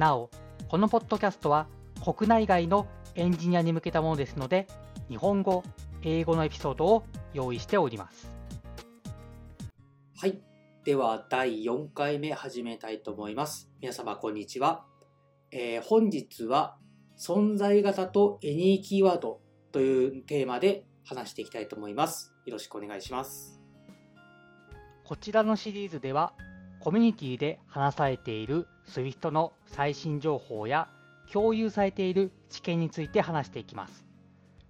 なお、このポッドキャストは国内外のエンジニアに向けたものですので、日本語、英語のエピソードを用意しております。はい。では、第4回目始めたいと思います。皆様、こんにちは。えー、本日は、存在型とエニーキーワードというテーマで話していきたいと思います。よろしくお願いします。こちらのシリーズでは、コミュニティで話されている SWIFT の最新情報や共有されている知見について話していきます。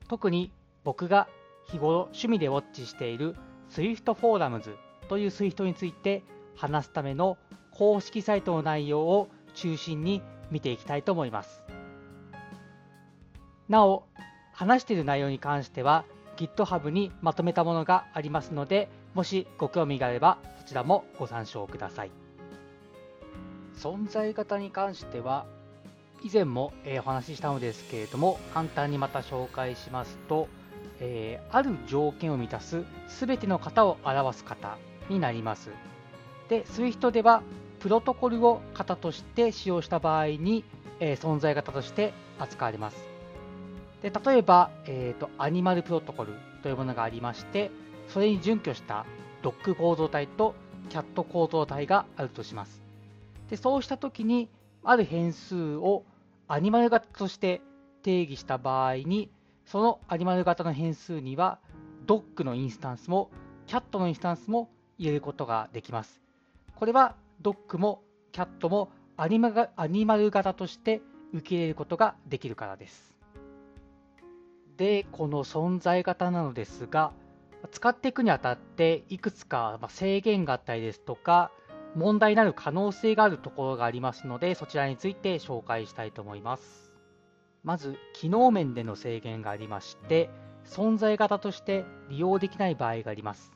特に僕が日頃趣味でウォッチしている SWIFT フォーラムズという SWIFT について話すための公式サイトの内容を中心に見ていきたいと思います。なお、話している内容に関しては GitHub にまとめたものがありますので、もしご興味があればそちらもご参照ください。存在型に関しては以前も、えお話ししたのですけれども簡単にまた紹介しますと、えー、ある条件を満たす全ての型を表す型になります。で、SWIFT ではプロトコルを型として使用した場合に、えー、存在型として扱われます。で例えば、えーと、アニマルプロトコルというものがありまして、それに準拠したロック構造体とキャット構造体があるとします。でそうしたときに、ある変数をアニマル型として定義した場合に、そのアニマル型の変数には、ドッグのインスタンスも、キャットのインスタンスも入れることができます。これは、ドッグもキャットもアニマアニマル型として受け入れることができるからです。で、この存在型なのですが、使っていくにあたっていくつか制限があったりですとか、問題になる可能性があるところがありますので、そちらについて紹介したいと思います。まず、機能面での制限がありまして、存在型として利用できない場合があります。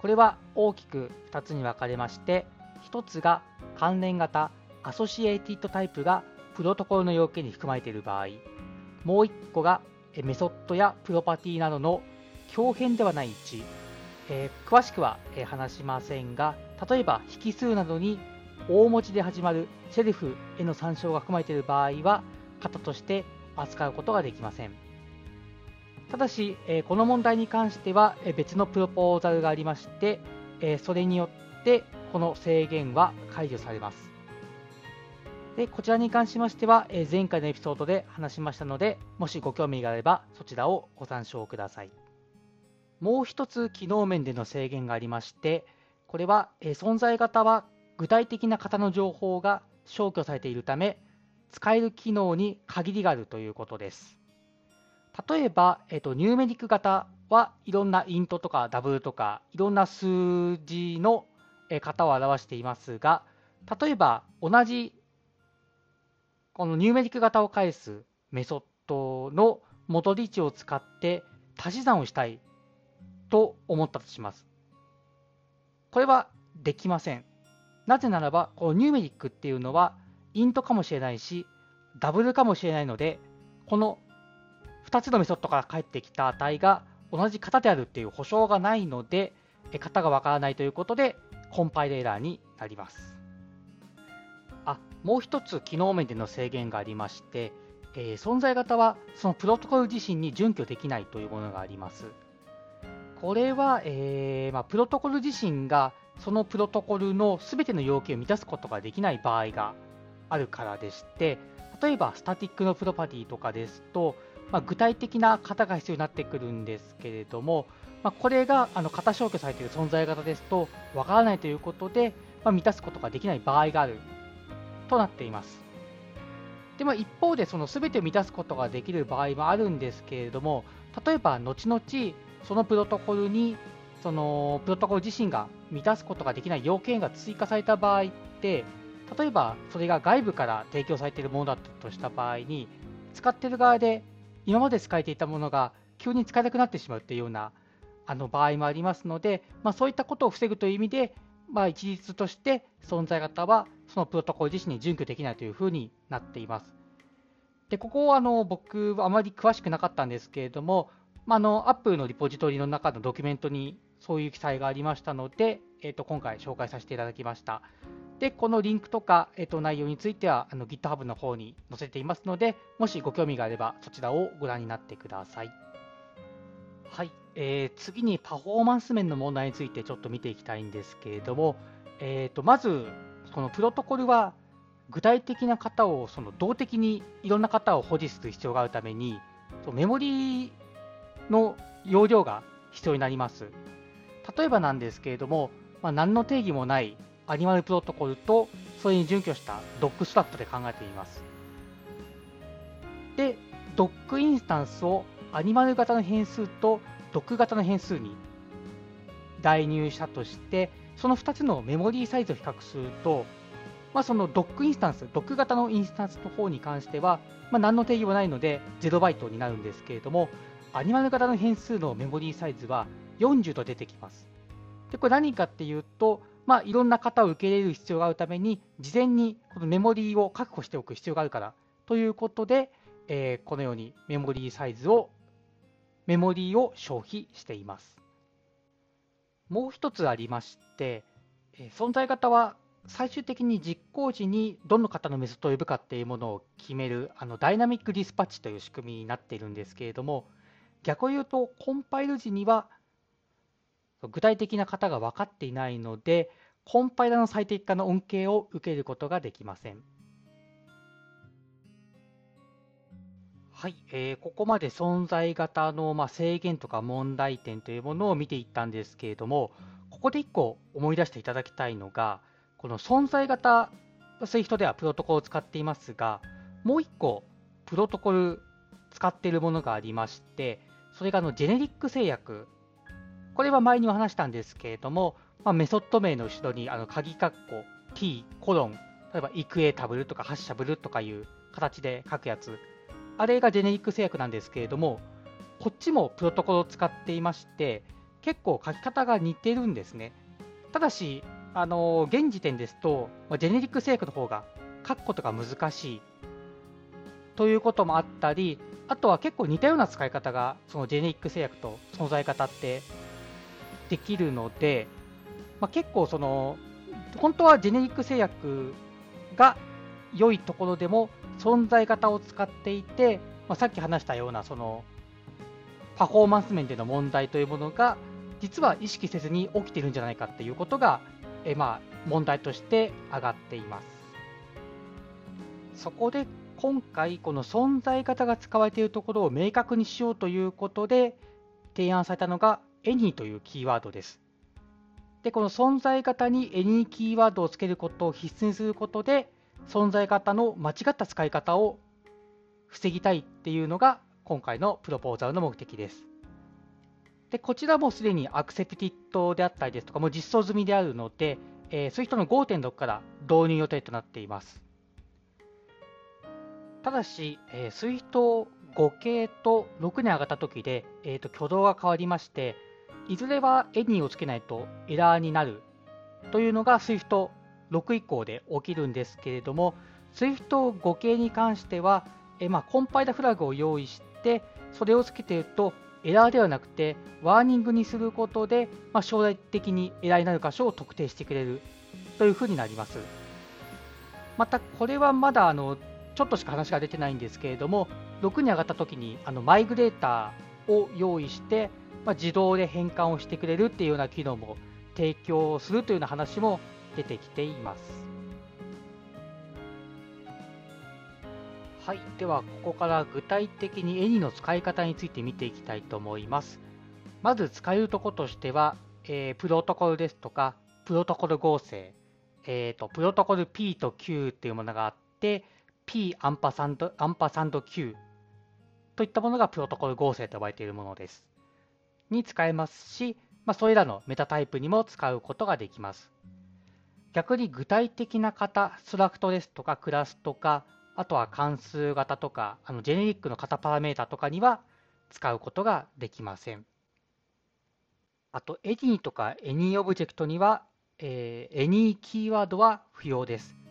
これは大きく2つに分かれまして、1つが関連型アソシエイティッドタイプがプロトコルの要件に含まれている場合、もう1個がメソッドやプロパティなどの強変ではない位置、えー、詳しくはえ話しませんが、例えば引数などに大文字で始まるセルフへの参照が含まれている場合は、型として扱うことができません。ただし、えこの問題に関しては別のプロポーザルがありまして、えそれによってこの制限は解除されます。でこちらに関しましては、え前回のエピソードで話しましたので、もしご興味があればそちらをご参照ください。もう一つ機能面での制限がありまして、これは、え存在型は具体的な型の情報が消去されているため、使える機能に限りがあるということです。例えば、えっと、ニューメリック型はいろんなイントとかダブルとかいろんな数字の型を表していますが、例えば同じこのニューメリック型を返すメソッドの元リ値を使って足し算をしたいと思ったとします。これはできません。なぜならば、このニューメリックっていうのは、イントかもしれないし、ダブルかもしれないので、この2つのメソッドから返ってきた値が同じ型であるっていう保証がないので、型がわからないということで、コンパイルエラーになります。あ、もう一つ機能面での制限がありまして、えー、存在型はそのプロトコル自身に準拠できないというものがあります。これは、えーまあ、プロトコル自身がそのプロトコルのすべての要件を満たすことができない場合があるからでして、例えばスタティックのプロパティとかですと、まあ、具体的な型が必要になってくるんですけれども、まあ、これがあの型消去されている存在型ですと、わからないということで、まあ、満たすことができない場合があるとなっています。でも一方で、その全てを満たすことができる場合もあるんですけれども、例えば後々、そのプロトコルにそのプロトコル自身が満たすことができない要件が追加された場合って例えばそれが外部から提供されているものだったとした場合に、使っている側で今まで使えていたものが急に使えなくなってしまうというようなあの場合もありますので、まあ、そういったことを防ぐという意味で、まあ、一律として存在型はそのプロトコル自身に準拠できないというふうになっています。でここはあの僕、あまり詳しくなかったんですけれども、まあ、の Apple のリポジトリの中のドキュメントにそういう記載がありましたので、えー、と今回紹介させていただきました。で、このリンクとか、えー、と内容についてはあの GitHub の方に載せていますので、もしご興味があればそちらをご覧になってください。はい、えー、次にパフォーマンス面の問題についてちょっと見ていきたいんですけれども、えー、とまず、このプロトコルは具体的な型をその動的にいろんな型を保持する必要があるために、メモリの容量が必要になります。例えばなんですけれども、まあ、何の定義もないアニマルプロトコルとそれに準拠したドックストラットで考えてみます。で、ドックインスタンスをアニマル型の変数とドック型の変数に代入したとして、その2つのメモリーサイズを比較すると、まあ、そのドックインスタンス、ドック型のインスタンスの方に関しては、まあ、何の定義もないので0バイトになるんですけれども、アニマル型の変数のメモリーサイズは40と出てきます。でこれ何かっていうと、まあ、いろんな型を受け入れる必要があるために、事前にこのメモリーを確保しておく必要があるからということで、えー、このようにメモリーサイズを、メモリーを消費しています。もう一つありまして、えー、存在型は最終的に実行時にどの型のメソッドを呼ぶかっていうものを決めるあのダイナミックディスパッチという仕組みになっているんですけれども、逆を言うと、コンパイル時には具体的な型が分かっていないので、コンパイラの最適化の恩恵を受けることができません。はい、えー、ここまで存在型の、まあ、制限とか問題点というものを見ていったんですけれども、ここで1個思い出していただきたいのが、この存在型 Swift ではプロトコルを使っていますが、もう1個プロトコル使っているものがありまして、それがあのジェネリック制約。これは前にも話したんですけれども、まあ、メソッド名の後ろにあの鍵括弧 t コロン、例えばイクエタブルとかハッシャブルとかいう形で書くやつ。あれがジェネリック制約なんですけれども、こっちもプロトコルを使っていまして、結構書き方が似てるんですね。ただし、あの現時点ですと、まあ、ジェネリック制約の方が書くことが難しいということもあったり、あとは結構似たような使い方が、そのジェネリック製薬と存在方ってできるので、まあ、結構その、本当はジェネリック製薬が良いところでも存在型を使っていて、まあ、さっき話したようなそのパフォーマンス面での問題というものが実は意識せずに起きているんじゃないかっていうことが、えまあ、問題として上がっています。そこで今回、この存在型が使われているところを明確にしようということで、提案されたのが any というキーワードです。で、この存在型に any キーワードをつけることを必須にすることで、存在型の間違った使い方を防ぎたいっていうのが今回のプロポーザルの目的です。で、こちらもすでにアクセプティットであったりですとか、もう実装済みであるので、えー、SWIFT の5.6から導入予定となっています。ただし、えー、SWIFT 5系と6に上がった時で、えーと、挙動が変わりまして、いずれは any をつけないとエラーになるというのが SWIFT 6以降で起きるんですけれども、SWIFT 5系に関しては、えー、まあ、コンパイラフラグを用意して、それをつけていると、エラーではなくて、ワーニングにすることで、まあ、将来的にエラーになる箇所を特定してくれるというふうになります。また、これはまだあのちょっとしか話が出てないんですけれども、6に上がった時にあのマイグレーターを用意して、まあ、自動で変換をしてくれるっていうような機能も提供するというような話も出てきています。はい、ではここから具体的にエニの使い方について見ていきたいと思います。まず使えるところとしては、えー、プロトコルですとか、プロトコル合成、えーと、プロトコル P と Q っていうものがあって、P アンパサンドアンパサンド Q といったものがプロトコル合成と呼ばれているものです。に使えますし、まあ、それらのメタタイプにも使うことができます。逆に具体的な型、ストラクトですとかクラスとか、あとは関数型とか、あのジェネリックの型パラメータとかには使うことができません。あと、any とか any オブジェクトには、えー、any キーワードは不要です。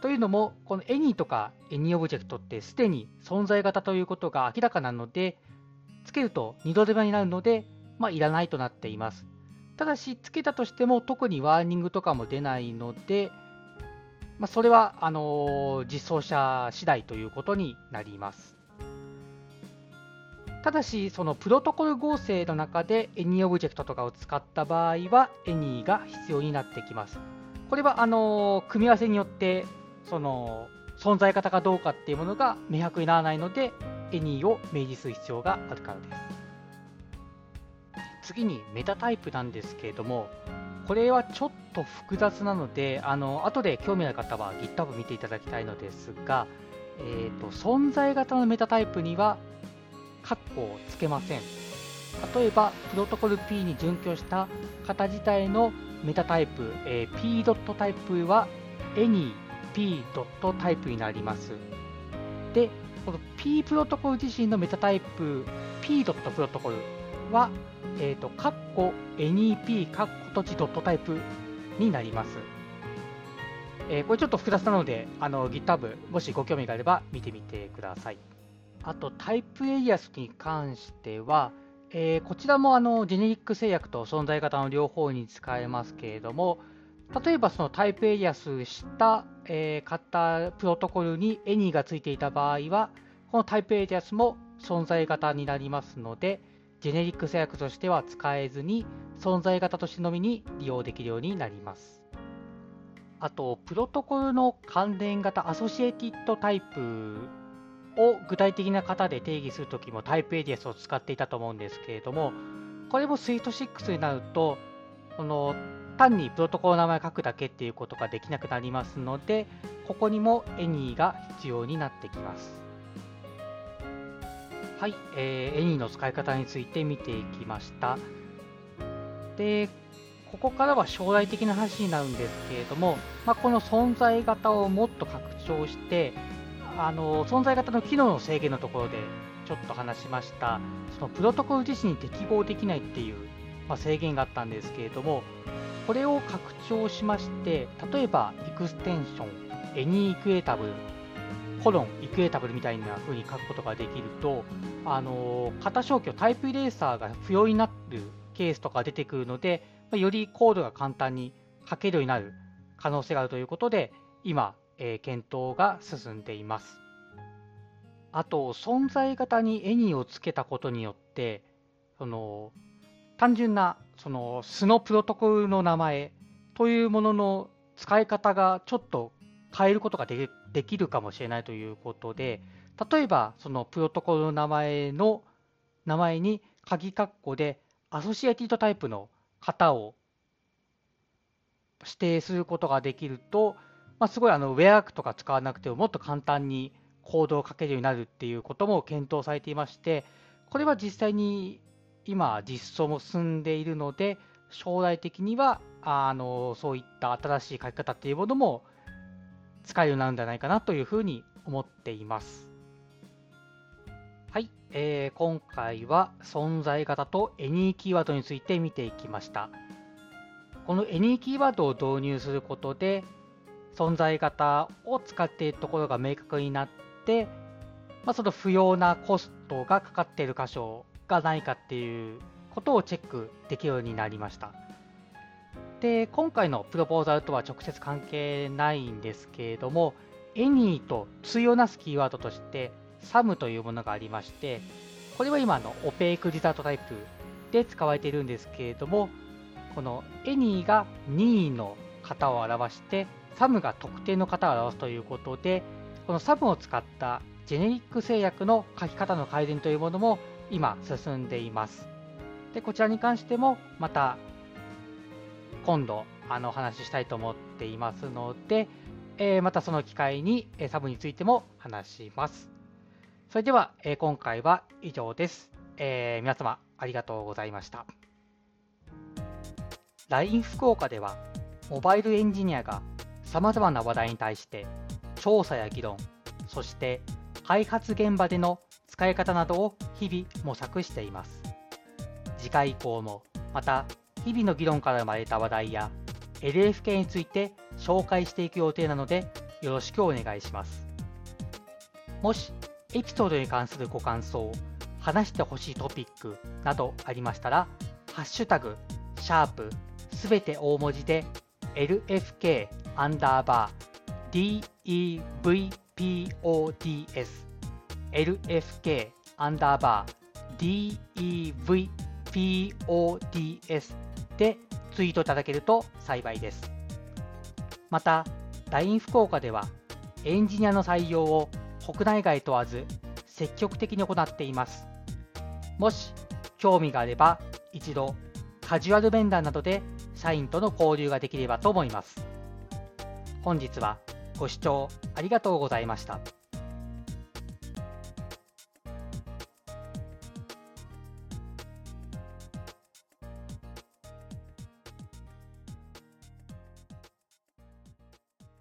というのも、この any とか any オブジェクトってすでに存在型ということが明らかなので、つけると二度手間になるので、まあ、いらないとなっています。ただし、つけたとしても特にワーニングとかも出ないので、まあ、それはあの実装者次第ということになります。ただし、そのプロトコル合成の中で Any オブジェクトとかを使った場合は Any が必要になってきます。これはあの組み合わせによってその存在方かどうかっていうものが明白にならないので Any を明示する必要があるからです。次にメタタイプなんですけれども、これはちょっと複雑なので、あの後で興味ある方は GitHub 見ていただきたいのですが、えーと、存在型のメタタイプにはカッコをつけません。例えば、プロトコル P に準拠した型自体のメタタイプ、えー、p ドットタイプは any ットタイプになります。で、この p プロトコル自身のメタタイプ p ドットプロトコルは、えっ、ー、と、カッコ NEP カッコ土地ドットタイプになります。えー、これちょっと複雑なので、あの GitHub、もしご興味があれば見てみてください。あと、タイプエリアスに関しては、えー、こちらもあのジェネリック制約と存在型の両方に使えますけれども、例えばそのタイプエリアスした、えー、型プロトコルに any がついていた場合は、このタイプエリアスも存在型になりますので、ジェネリック制約としては使えずに、存在型としてのみに利用できるようになります。あと、プロトコルの関連型アソシエティッドタイプを具体的な型で定義するときもタイプエリアスを使っていたと思うんですけれども、これも SWIFT6 になると、この単にプロトコルの名前を書くだけっていうことができなくなりますので、ここにも any が必要になってきます。はい、えー、any の使い方について見ていきました。で、ここからは将来的な話になるんですけれども、まあ、この存在型をもっと拡張して、あの存在型の機能の制限のところでちょっと話しました、そのプロトコル自身に適合できないっていう、ま、制限があったんですけれども、これを拡張しまして、例えば、エクステンション、Any Equatable、コロン、イクエータブルみたいな風に書くことができると、あの型消去、タイプイレーサーが不要になるケースとか出てくるので、まよりコードが簡単に書けるようになる可能性があるということで、今、えー、検討が進んでいます。あと、存在型にエニーをつけたことによって、その単純なその素のプロトコルの名前というものの使い方がちょっと変えることができるかもしれないということで、例えばそのプロトコルの名前の名前に鍵括弧でアソシエティドタイプの型を指定することができると、まあ、すごいあのウェアアークとか使わなくてももっと簡単にコードを書けるようになるっていうことも検討されていまして、これは実際に今実装も進んでいるので、将来的にはあのそういった新しい書き方っていうものも使えるようになるんじゃないかなというふうに思っています。はい、えー、今回は存在型と Any キーワードについて見ていきました。この Any キーワードを導入することで、存在型を使っているところが明確になって、まあ、その不要なコストがかかっている箇所がないかっていうことをチェックできるようになりました。で、今回のプロポーザルとは直接関係ないんですけれども、any と対応なすキーワードとして SAM というものがありまして、これは今のオペークリザートタイプで使われているんですけれども、この any が任意の型を表して、SAM が特定の型を表すということで、この SAM を使ったジェネリック制約の書き方の改善というものも今進んでいます。で、こちらに関してもまた今度あのお話ししたいと思っていますので、えー、またその機会にサブについても話します。それでは、えー、今回は以上です、えー、皆様ありがとうございました。LINE 福岡ではモバイルエンジニアが様々な話題に対して調査や議論、そして開発現場での使い方などを日々模索しています。次回以降もまた日々の議論から生まれた話題や LFK について紹介していく予定なのでよろしくお願いします。もしエピソードに関するご感想、話してほしいトピックなどありましたら、ハッシュタグ、シャープ、すべて大文字で LFK アンダーバー DEVPODS LFK アンダーバー DEVPODS でツイートいただけると幸いです。また、LINE 福岡ではエンジニアの採用を国内外問わず積極的に行っています。もし興味があれば一度カジュアル面談などで社員との交流ができればと思います。本日はご視聴ありがとうございました。